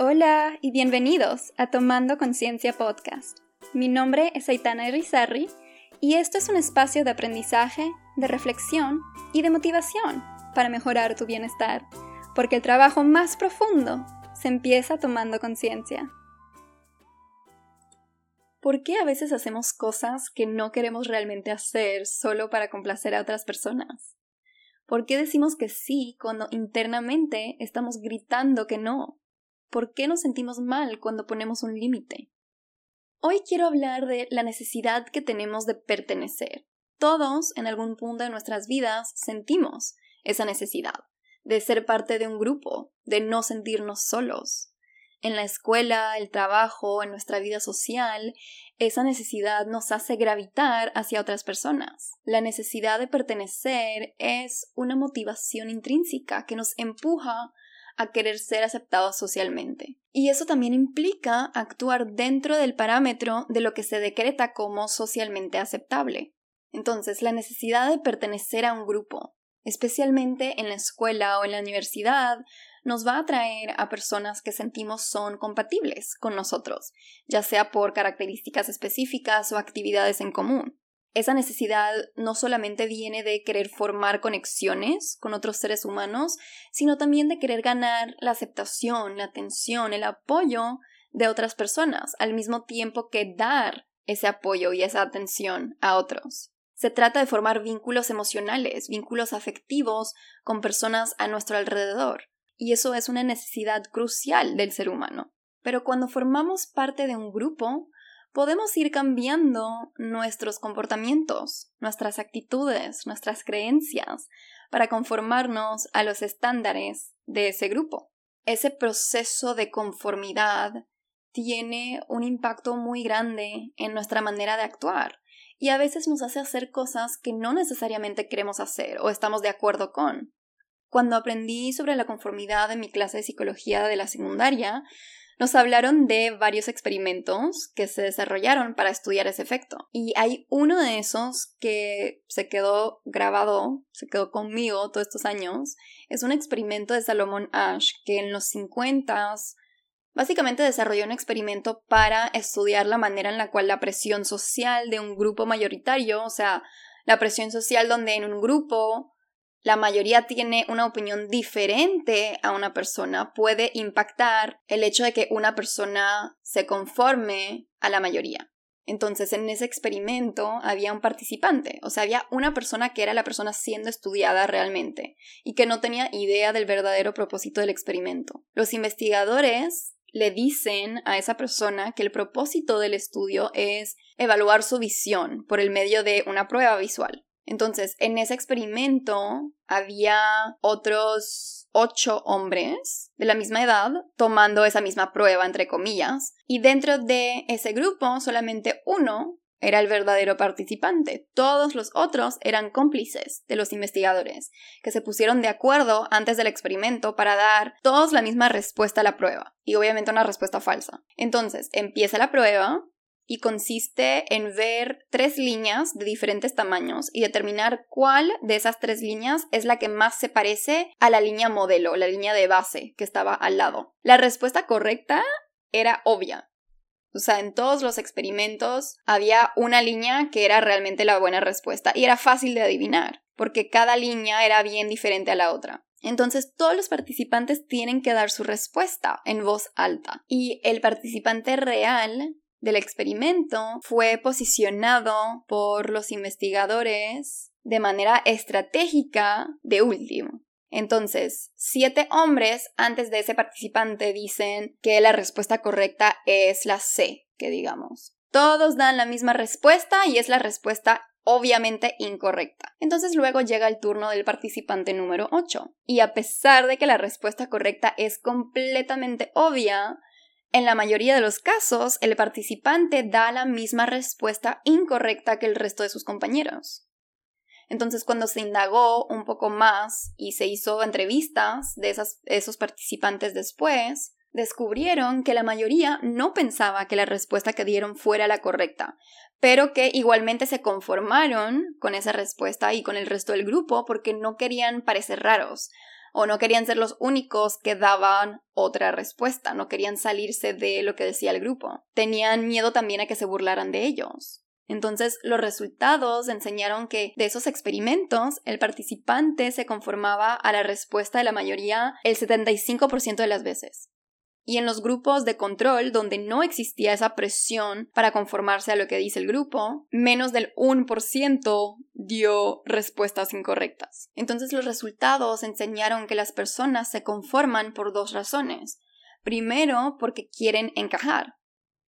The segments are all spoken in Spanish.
Hola y bienvenidos a Tomando Conciencia Podcast. Mi nombre es Aitana Irizarry y esto es un espacio de aprendizaje, de reflexión y de motivación para mejorar tu bienestar, porque el trabajo más profundo se empieza tomando conciencia. ¿Por qué a veces hacemos cosas que no queremos realmente hacer solo para complacer a otras personas? ¿Por qué decimos que sí cuando internamente estamos gritando que no? ¿Por qué nos sentimos mal cuando ponemos un límite? Hoy quiero hablar de la necesidad que tenemos de pertenecer. Todos, en algún punto de nuestras vidas, sentimos esa necesidad de ser parte de un grupo, de no sentirnos solos. En la escuela, el trabajo, en nuestra vida social, esa necesidad nos hace gravitar hacia otras personas. La necesidad de pertenecer es una motivación intrínseca que nos empuja a querer ser aceptados socialmente. Y eso también implica actuar dentro del parámetro de lo que se decreta como socialmente aceptable. Entonces, la necesidad de pertenecer a un grupo, especialmente en la escuela o en la universidad, nos va a atraer a personas que sentimos son compatibles con nosotros, ya sea por características específicas o actividades en común. Esa necesidad no solamente viene de querer formar conexiones con otros seres humanos, sino también de querer ganar la aceptación, la atención, el apoyo de otras personas, al mismo tiempo que dar ese apoyo y esa atención a otros. Se trata de formar vínculos emocionales, vínculos afectivos con personas a nuestro alrededor, y eso es una necesidad crucial del ser humano. Pero cuando formamos parte de un grupo, podemos ir cambiando nuestros comportamientos, nuestras actitudes, nuestras creencias, para conformarnos a los estándares de ese grupo. Ese proceso de conformidad tiene un impacto muy grande en nuestra manera de actuar y a veces nos hace hacer cosas que no necesariamente queremos hacer o estamos de acuerdo con. Cuando aprendí sobre la conformidad en mi clase de psicología de la secundaria, nos hablaron de varios experimentos que se desarrollaron para estudiar ese efecto. Y hay uno de esos que se quedó grabado, se quedó conmigo todos estos años. Es un experimento de Salomón Ash que en los 50 básicamente desarrolló un experimento para estudiar la manera en la cual la presión social de un grupo mayoritario, o sea, la presión social donde en un grupo la mayoría tiene una opinión diferente a una persona, puede impactar el hecho de que una persona se conforme a la mayoría. Entonces, en ese experimento había un participante, o sea, había una persona que era la persona siendo estudiada realmente y que no tenía idea del verdadero propósito del experimento. Los investigadores le dicen a esa persona que el propósito del estudio es evaluar su visión por el medio de una prueba visual. Entonces, en ese experimento había otros ocho hombres de la misma edad tomando esa misma prueba, entre comillas, y dentro de ese grupo solamente uno era el verdadero participante. Todos los otros eran cómplices de los investigadores, que se pusieron de acuerdo antes del experimento para dar todos la misma respuesta a la prueba, y obviamente una respuesta falsa. Entonces, empieza la prueba, y consiste en ver tres líneas de diferentes tamaños y determinar cuál de esas tres líneas es la que más se parece a la línea modelo, la línea de base que estaba al lado. La respuesta correcta era obvia. O sea, en todos los experimentos había una línea que era realmente la buena respuesta y era fácil de adivinar, porque cada línea era bien diferente a la otra. Entonces todos los participantes tienen que dar su respuesta en voz alta y el participante real del experimento fue posicionado por los investigadores de manera estratégica de último. Entonces, siete hombres antes de ese participante dicen que la respuesta correcta es la C, que digamos. Todos dan la misma respuesta y es la respuesta obviamente incorrecta. Entonces luego llega el turno del participante número 8. Y a pesar de que la respuesta correcta es completamente obvia, en la mayoría de los casos, el participante da la misma respuesta incorrecta que el resto de sus compañeros. Entonces, cuando se indagó un poco más y se hizo entrevistas de esos participantes después, descubrieron que la mayoría no pensaba que la respuesta que dieron fuera la correcta, pero que igualmente se conformaron con esa respuesta y con el resto del grupo porque no querían parecer raros. O no querían ser los únicos que daban otra respuesta, no querían salirse de lo que decía el grupo. Tenían miedo también a que se burlaran de ellos. Entonces, los resultados enseñaron que de esos experimentos, el participante se conformaba a la respuesta de la mayoría el 75% de las veces. Y en los grupos de control, donde no existía esa presión para conformarse a lo que dice el grupo, menos del 1% dio respuestas incorrectas. Entonces los resultados enseñaron que las personas se conforman por dos razones. Primero, porque quieren encajar,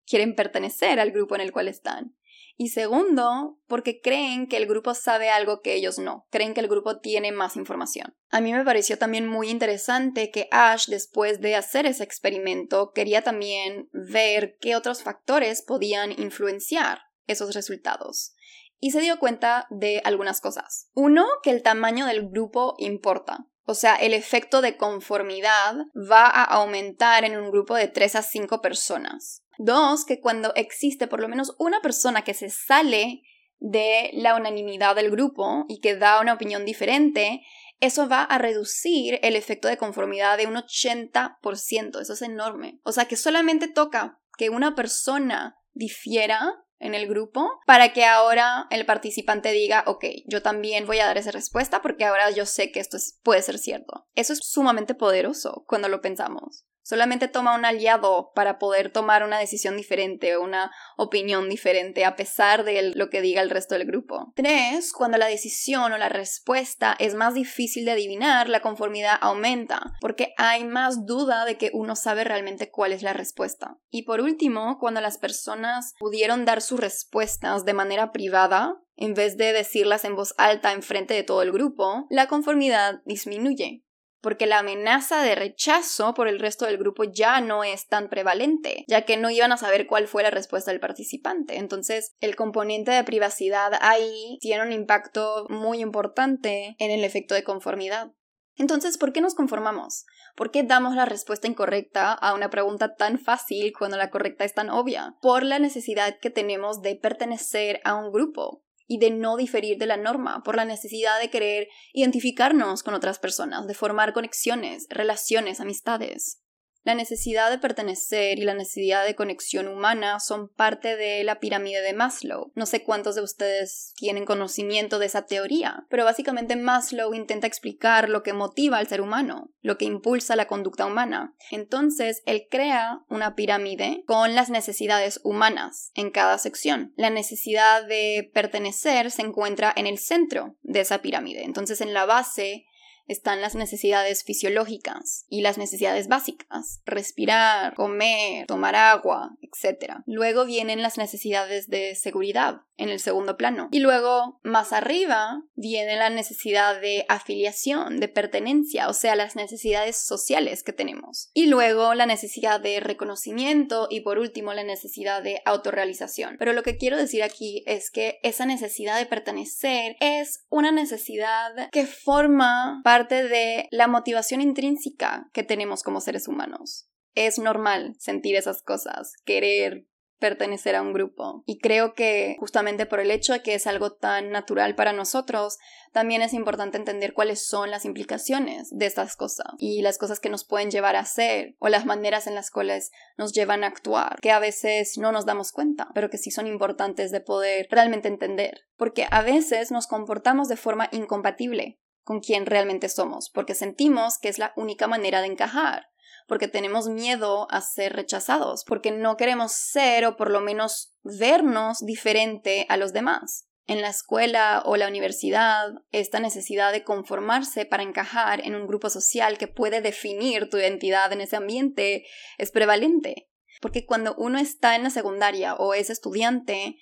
quieren pertenecer al grupo en el cual están. Y segundo, porque creen que el grupo sabe algo que ellos no, creen que el grupo tiene más información. A mí me pareció también muy interesante que Ash, después de hacer ese experimento, quería también ver qué otros factores podían influenciar esos resultados. Y se dio cuenta de algunas cosas. Uno, que el tamaño del grupo importa. O sea, el efecto de conformidad va a aumentar en un grupo de 3 a 5 personas. Dos, que cuando existe por lo menos una persona que se sale de la unanimidad del grupo y que da una opinión diferente, eso va a reducir el efecto de conformidad de un 80%. Eso es enorme. O sea que solamente toca que una persona difiera en el grupo para que ahora el participante diga, ok, yo también voy a dar esa respuesta porque ahora yo sé que esto puede ser cierto. Eso es sumamente poderoso cuando lo pensamos. Solamente toma un aliado para poder tomar una decisión diferente o una opinión diferente a pesar de lo que diga el resto del grupo. Tres, cuando la decisión o la respuesta es más difícil de adivinar, la conformidad aumenta porque hay más duda de que uno sabe realmente cuál es la respuesta. Y por último, cuando las personas pudieron dar sus respuestas de manera privada, en vez de decirlas en voz alta en frente de todo el grupo, la conformidad disminuye porque la amenaza de rechazo por el resto del grupo ya no es tan prevalente, ya que no iban a saber cuál fue la respuesta del participante. Entonces, el componente de privacidad ahí tiene un impacto muy importante en el efecto de conformidad. Entonces, ¿por qué nos conformamos? ¿Por qué damos la respuesta incorrecta a una pregunta tan fácil cuando la correcta es tan obvia? Por la necesidad que tenemos de pertenecer a un grupo y de no diferir de la norma, por la necesidad de querer identificarnos con otras personas, de formar conexiones, relaciones, amistades. La necesidad de pertenecer y la necesidad de conexión humana son parte de la pirámide de Maslow. No sé cuántos de ustedes tienen conocimiento de esa teoría, pero básicamente Maslow intenta explicar lo que motiva al ser humano, lo que impulsa la conducta humana. Entonces, él crea una pirámide con las necesidades humanas en cada sección. La necesidad de pertenecer se encuentra en el centro de esa pirámide. Entonces, en la base están las necesidades fisiológicas y las necesidades básicas, respirar, comer, tomar agua, etc. Luego vienen las necesidades de seguridad en el segundo plano. Y luego, más arriba, viene la necesidad de afiliación, de pertenencia, o sea, las necesidades sociales que tenemos. Y luego la necesidad de reconocimiento y por último la necesidad de autorrealización. Pero lo que quiero decir aquí es que esa necesidad de pertenecer es una necesidad que forma parte de la motivación intrínseca que tenemos como seres humanos. Es normal sentir esas cosas, querer pertenecer a un grupo. Y creo que justamente por el hecho de que es algo tan natural para nosotros, también es importante entender cuáles son las implicaciones de estas cosas y las cosas que nos pueden llevar a hacer o las maneras en las cuales nos llevan a actuar, que a veces no nos damos cuenta, pero que sí son importantes de poder realmente entender. Porque a veces nos comportamos de forma incompatible con quien realmente somos, porque sentimos que es la única manera de encajar, porque tenemos miedo a ser rechazados, porque no queremos ser o por lo menos vernos diferente a los demás. En la escuela o la universidad, esta necesidad de conformarse para encajar en un grupo social que puede definir tu identidad en ese ambiente es prevalente. Porque cuando uno está en la secundaria o es estudiante,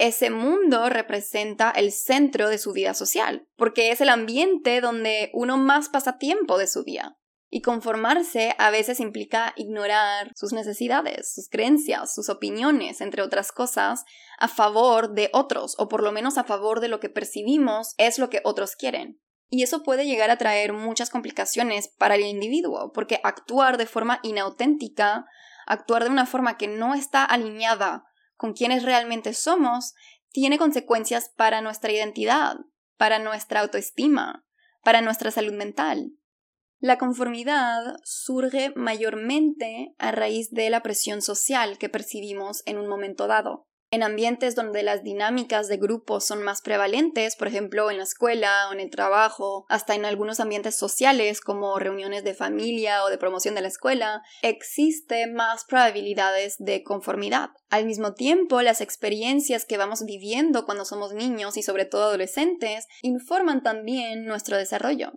ese mundo representa el centro de su vida social, porque es el ambiente donde uno más pasa tiempo de su día. Y conformarse a veces implica ignorar sus necesidades, sus creencias, sus opiniones, entre otras cosas, a favor de otros, o por lo menos a favor de lo que percibimos es lo que otros quieren. Y eso puede llegar a traer muchas complicaciones para el individuo, porque actuar de forma inauténtica, actuar de una forma que no está alineada con quienes realmente somos, tiene consecuencias para nuestra identidad, para nuestra autoestima, para nuestra salud mental. La conformidad surge mayormente a raíz de la presión social que percibimos en un momento dado. En ambientes donde las dinámicas de grupo son más prevalentes, por ejemplo en la escuela o en el trabajo, hasta en algunos ambientes sociales como reuniones de familia o de promoción de la escuela, existe más probabilidades de conformidad. Al mismo tiempo, las experiencias que vamos viviendo cuando somos niños y sobre todo adolescentes informan también nuestro desarrollo.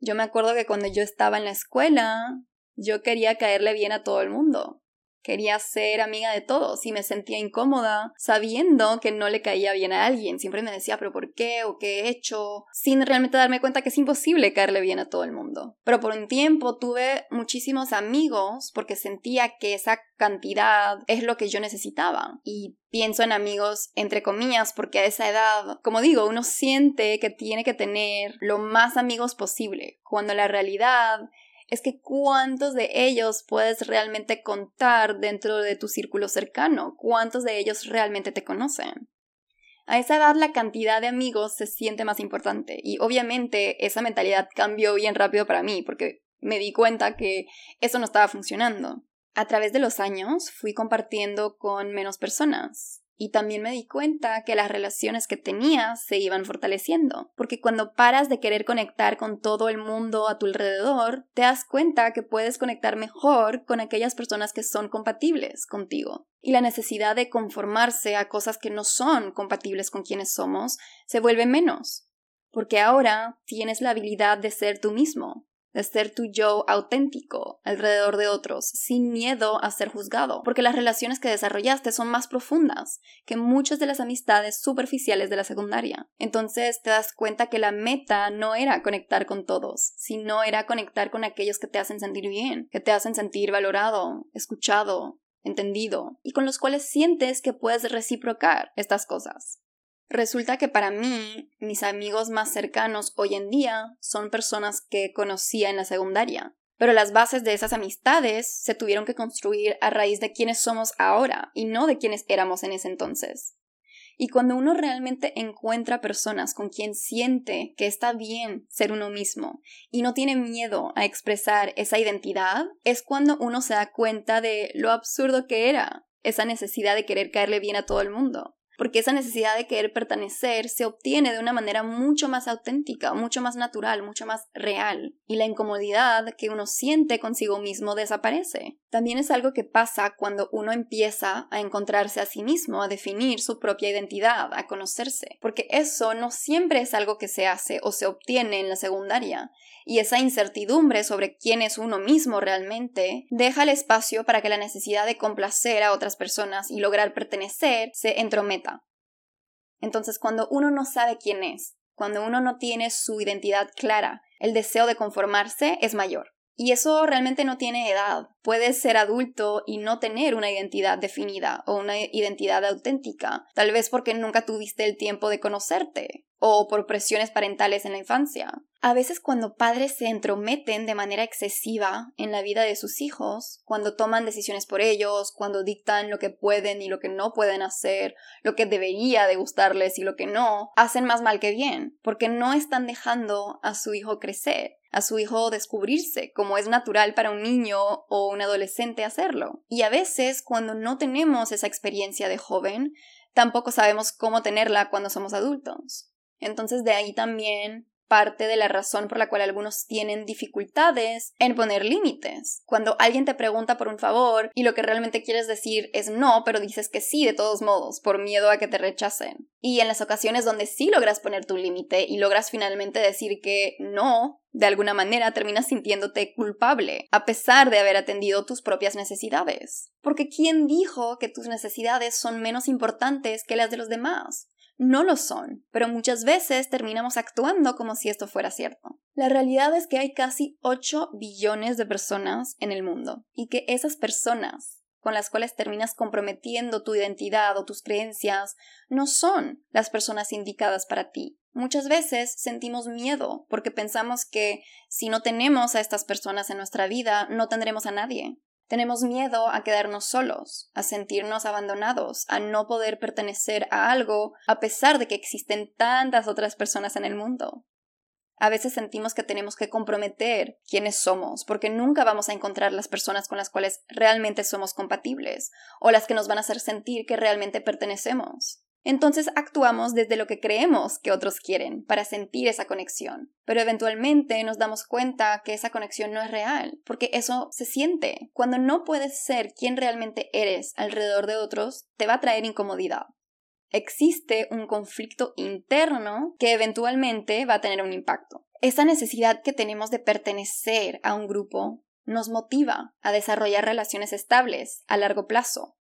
Yo me acuerdo que cuando yo estaba en la escuela, yo quería caerle bien a todo el mundo. Quería ser amiga de todos y me sentía incómoda sabiendo que no le caía bien a alguien. Siempre me decía, pero ¿por qué? ¿O qué he hecho? Sin realmente darme cuenta que es imposible caerle bien a todo el mundo. Pero por un tiempo tuve muchísimos amigos porque sentía que esa cantidad es lo que yo necesitaba. Y pienso en amigos entre comillas porque a esa edad, como digo, uno siente que tiene que tener lo más amigos posible, cuando la realidad es que cuántos de ellos puedes realmente contar dentro de tu círculo cercano, cuántos de ellos realmente te conocen. A esa edad la cantidad de amigos se siente más importante y obviamente esa mentalidad cambió bien rápido para mí porque me di cuenta que eso no estaba funcionando. A través de los años fui compartiendo con menos personas, y también me di cuenta que las relaciones que tenía se iban fortaleciendo, porque cuando paras de querer conectar con todo el mundo a tu alrededor, te das cuenta que puedes conectar mejor con aquellas personas que son compatibles contigo. Y la necesidad de conformarse a cosas que no son compatibles con quienes somos se vuelve menos, porque ahora tienes la habilidad de ser tú mismo, de ser tu yo auténtico alrededor de otros, sin miedo a ser juzgado, porque las relaciones que desarrollaste son más profundas que muchas de las amistades superficiales de la secundaria. Entonces te das cuenta que la meta no era conectar con todos, sino era conectar con aquellos que te hacen sentir bien, que te hacen sentir valorado, escuchado, entendido, y con los cuales sientes que puedes reciprocar estas cosas. Resulta que para mí, mis amigos más cercanos hoy en día son personas que conocía en la secundaria. Pero las bases de esas amistades se tuvieron que construir a raíz de quienes somos ahora y no de quienes éramos en ese entonces. Y cuando uno realmente encuentra personas con quien siente que está bien ser uno mismo y no tiene miedo a expresar esa identidad, es cuando uno se da cuenta de lo absurdo que era esa necesidad de querer caerle bien a todo el mundo porque esa necesidad de querer pertenecer se obtiene de una manera mucho más auténtica, mucho más natural, mucho más real, y la incomodidad que uno siente consigo mismo desaparece. También es algo que pasa cuando uno empieza a encontrarse a sí mismo, a definir su propia identidad, a conocerse, porque eso no siempre es algo que se hace o se obtiene en la secundaria, y esa incertidumbre sobre quién es uno mismo realmente deja el espacio para que la necesidad de complacer a otras personas y lograr pertenecer se entrometa. Entonces, cuando uno no sabe quién es, cuando uno no tiene su identidad clara, el deseo de conformarse es mayor. Y eso realmente no tiene edad. Puedes ser adulto y no tener una identidad definida o una identidad auténtica, tal vez porque nunca tuviste el tiempo de conocerte o por presiones parentales en la infancia. A veces cuando padres se entrometen de manera excesiva en la vida de sus hijos, cuando toman decisiones por ellos, cuando dictan lo que pueden y lo que no pueden hacer, lo que debería de gustarles y lo que no, hacen más mal que bien, porque no están dejando a su hijo crecer a su hijo descubrirse, como es natural para un niño o un adolescente hacerlo. Y a veces, cuando no tenemos esa experiencia de joven, tampoco sabemos cómo tenerla cuando somos adultos. Entonces de ahí también parte de la razón por la cual algunos tienen dificultades en poner límites. Cuando alguien te pregunta por un favor y lo que realmente quieres decir es no, pero dices que sí de todos modos, por miedo a que te rechacen. Y en las ocasiones donde sí logras poner tu límite y logras finalmente decir que no, de alguna manera terminas sintiéndote culpable, a pesar de haber atendido tus propias necesidades. Porque ¿quién dijo que tus necesidades son menos importantes que las de los demás? No lo son, pero muchas veces terminamos actuando como si esto fuera cierto. La realidad es que hay casi 8 billones de personas en el mundo y que esas personas con las cuales terminas comprometiendo tu identidad o tus creencias no son las personas indicadas para ti. Muchas veces sentimos miedo porque pensamos que si no tenemos a estas personas en nuestra vida, no tendremos a nadie. Tenemos miedo a quedarnos solos, a sentirnos abandonados, a no poder pertenecer a algo a pesar de que existen tantas otras personas en el mundo. A veces sentimos que tenemos que comprometer quiénes somos, porque nunca vamos a encontrar las personas con las cuales realmente somos compatibles, o las que nos van a hacer sentir que realmente pertenecemos. Entonces actuamos desde lo que creemos que otros quieren, para sentir esa conexión. Pero eventualmente nos damos cuenta que esa conexión no es real, porque eso se siente. Cuando no puedes ser quien realmente eres alrededor de otros, te va a traer incomodidad existe un conflicto interno que eventualmente va a tener un impacto. Esa necesidad que tenemos de pertenecer a un grupo nos motiva a desarrollar relaciones estables a largo plazo.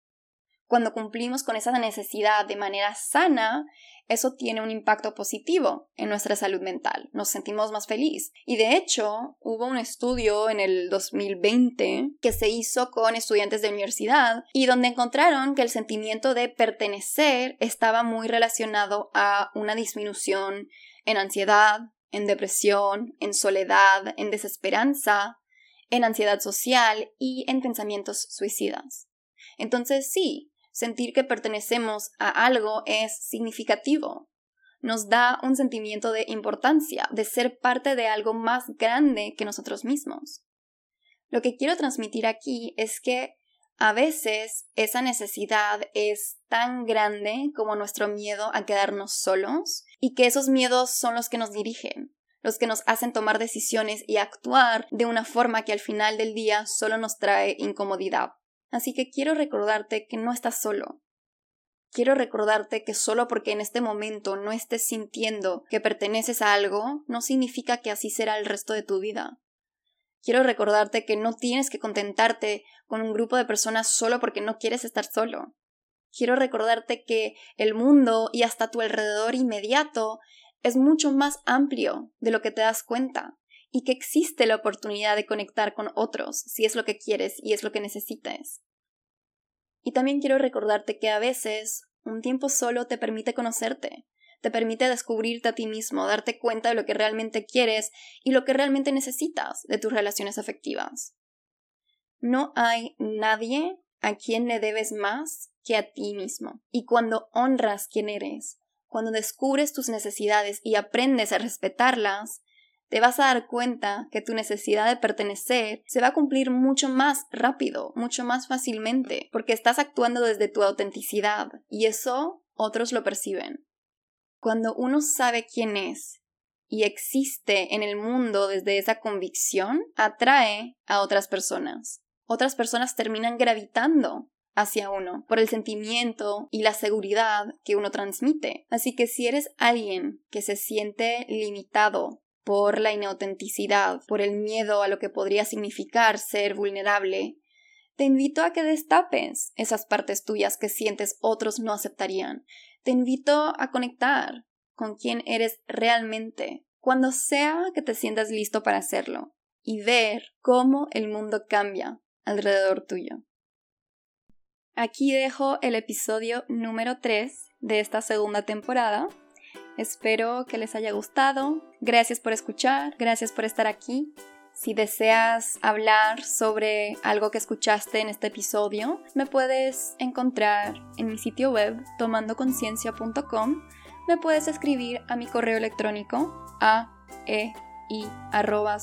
Cuando cumplimos con esa necesidad de manera sana, eso tiene un impacto positivo en nuestra salud mental. Nos sentimos más felices. Y de hecho, hubo un estudio en el 2020 que se hizo con estudiantes de universidad y donde encontraron que el sentimiento de pertenecer estaba muy relacionado a una disminución en ansiedad, en depresión, en soledad, en desesperanza, en ansiedad social y en pensamientos suicidas. Entonces sí, Sentir que pertenecemos a algo es significativo. Nos da un sentimiento de importancia, de ser parte de algo más grande que nosotros mismos. Lo que quiero transmitir aquí es que a veces esa necesidad es tan grande como nuestro miedo a quedarnos solos y que esos miedos son los que nos dirigen, los que nos hacen tomar decisiones y actuar de una forma que al final del día solo nos trae incomodidad. Así que quiero recordarte que no estás solo. Quiero recordarte que solo porque en este momento no estés sintiendo que perteneces a algo, no significa que así será el resto de tu vida. Quiero recordarte que no tienes que contentarte con un grupo de personas solo porque no quieres estar solo. Quiero recordarte que el mundo y hasta tu alrededor inmediato es mucho más amplio de lo que te das cuenta y que existe la oportunidad de conectar con otros si es lo que quieres y es lo que necesites. Y también quiero recordarte que a veces un tiempo solo te permite conocerte, te permite descubrirte a ti mismo, darte cuenta de lo que realmente quieres y lo que realmente necesitas de tus relaciones afectivas. No hay nadie a quien le debes más que a ti mismo. Y cuando honras quién eres, cuando descubres tus necesidades y aprendes a respetarlas, te vas a dar cuenta que tu necesidad de pertenecer se va a cumplir mucho más rápido, mucho más fácilmente, porque estás actuando desde tu autenticidad y eso otros lo perciben. Cuando uno sabe quién es y existe en el mundo desde esa convicción, atrae a otras personas. Otras personas terminan gravitando hacia uno por el sentimiento y la seguridad que uno transmite. Así que si eres alguien que se siente limitado por la inautenticidad, por el miedo a lo que podría significar ser vulnerable, te invito a que destapes esas partes tuyas que sientes otros no aceptarían. Te invito a conectar con quien eres realmente, cuando sea que te sientas listo para hacerlo, y ver cómo el mundo cambia alrededor tuyo. Aquí dejo el episodio número 3 de esta segunda temporada. Espero que les haya gustado. Gracias por escuchar, gracias por estar aquí. Si deseas hablar sobre algo que escuchaste en este episodio, me puedes encontrar en mi sitio web tomandoconciencia.com. Me puedes escribir a mi correo electrónico a e i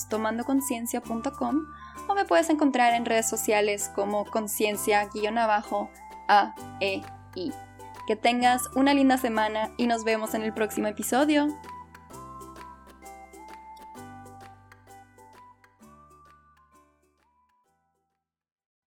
tomandoconciencia.com o me puedes encontrar en redes sociales como conciencia-a e i. Que tengas una linda semana y nos vemos en el próximo episodio.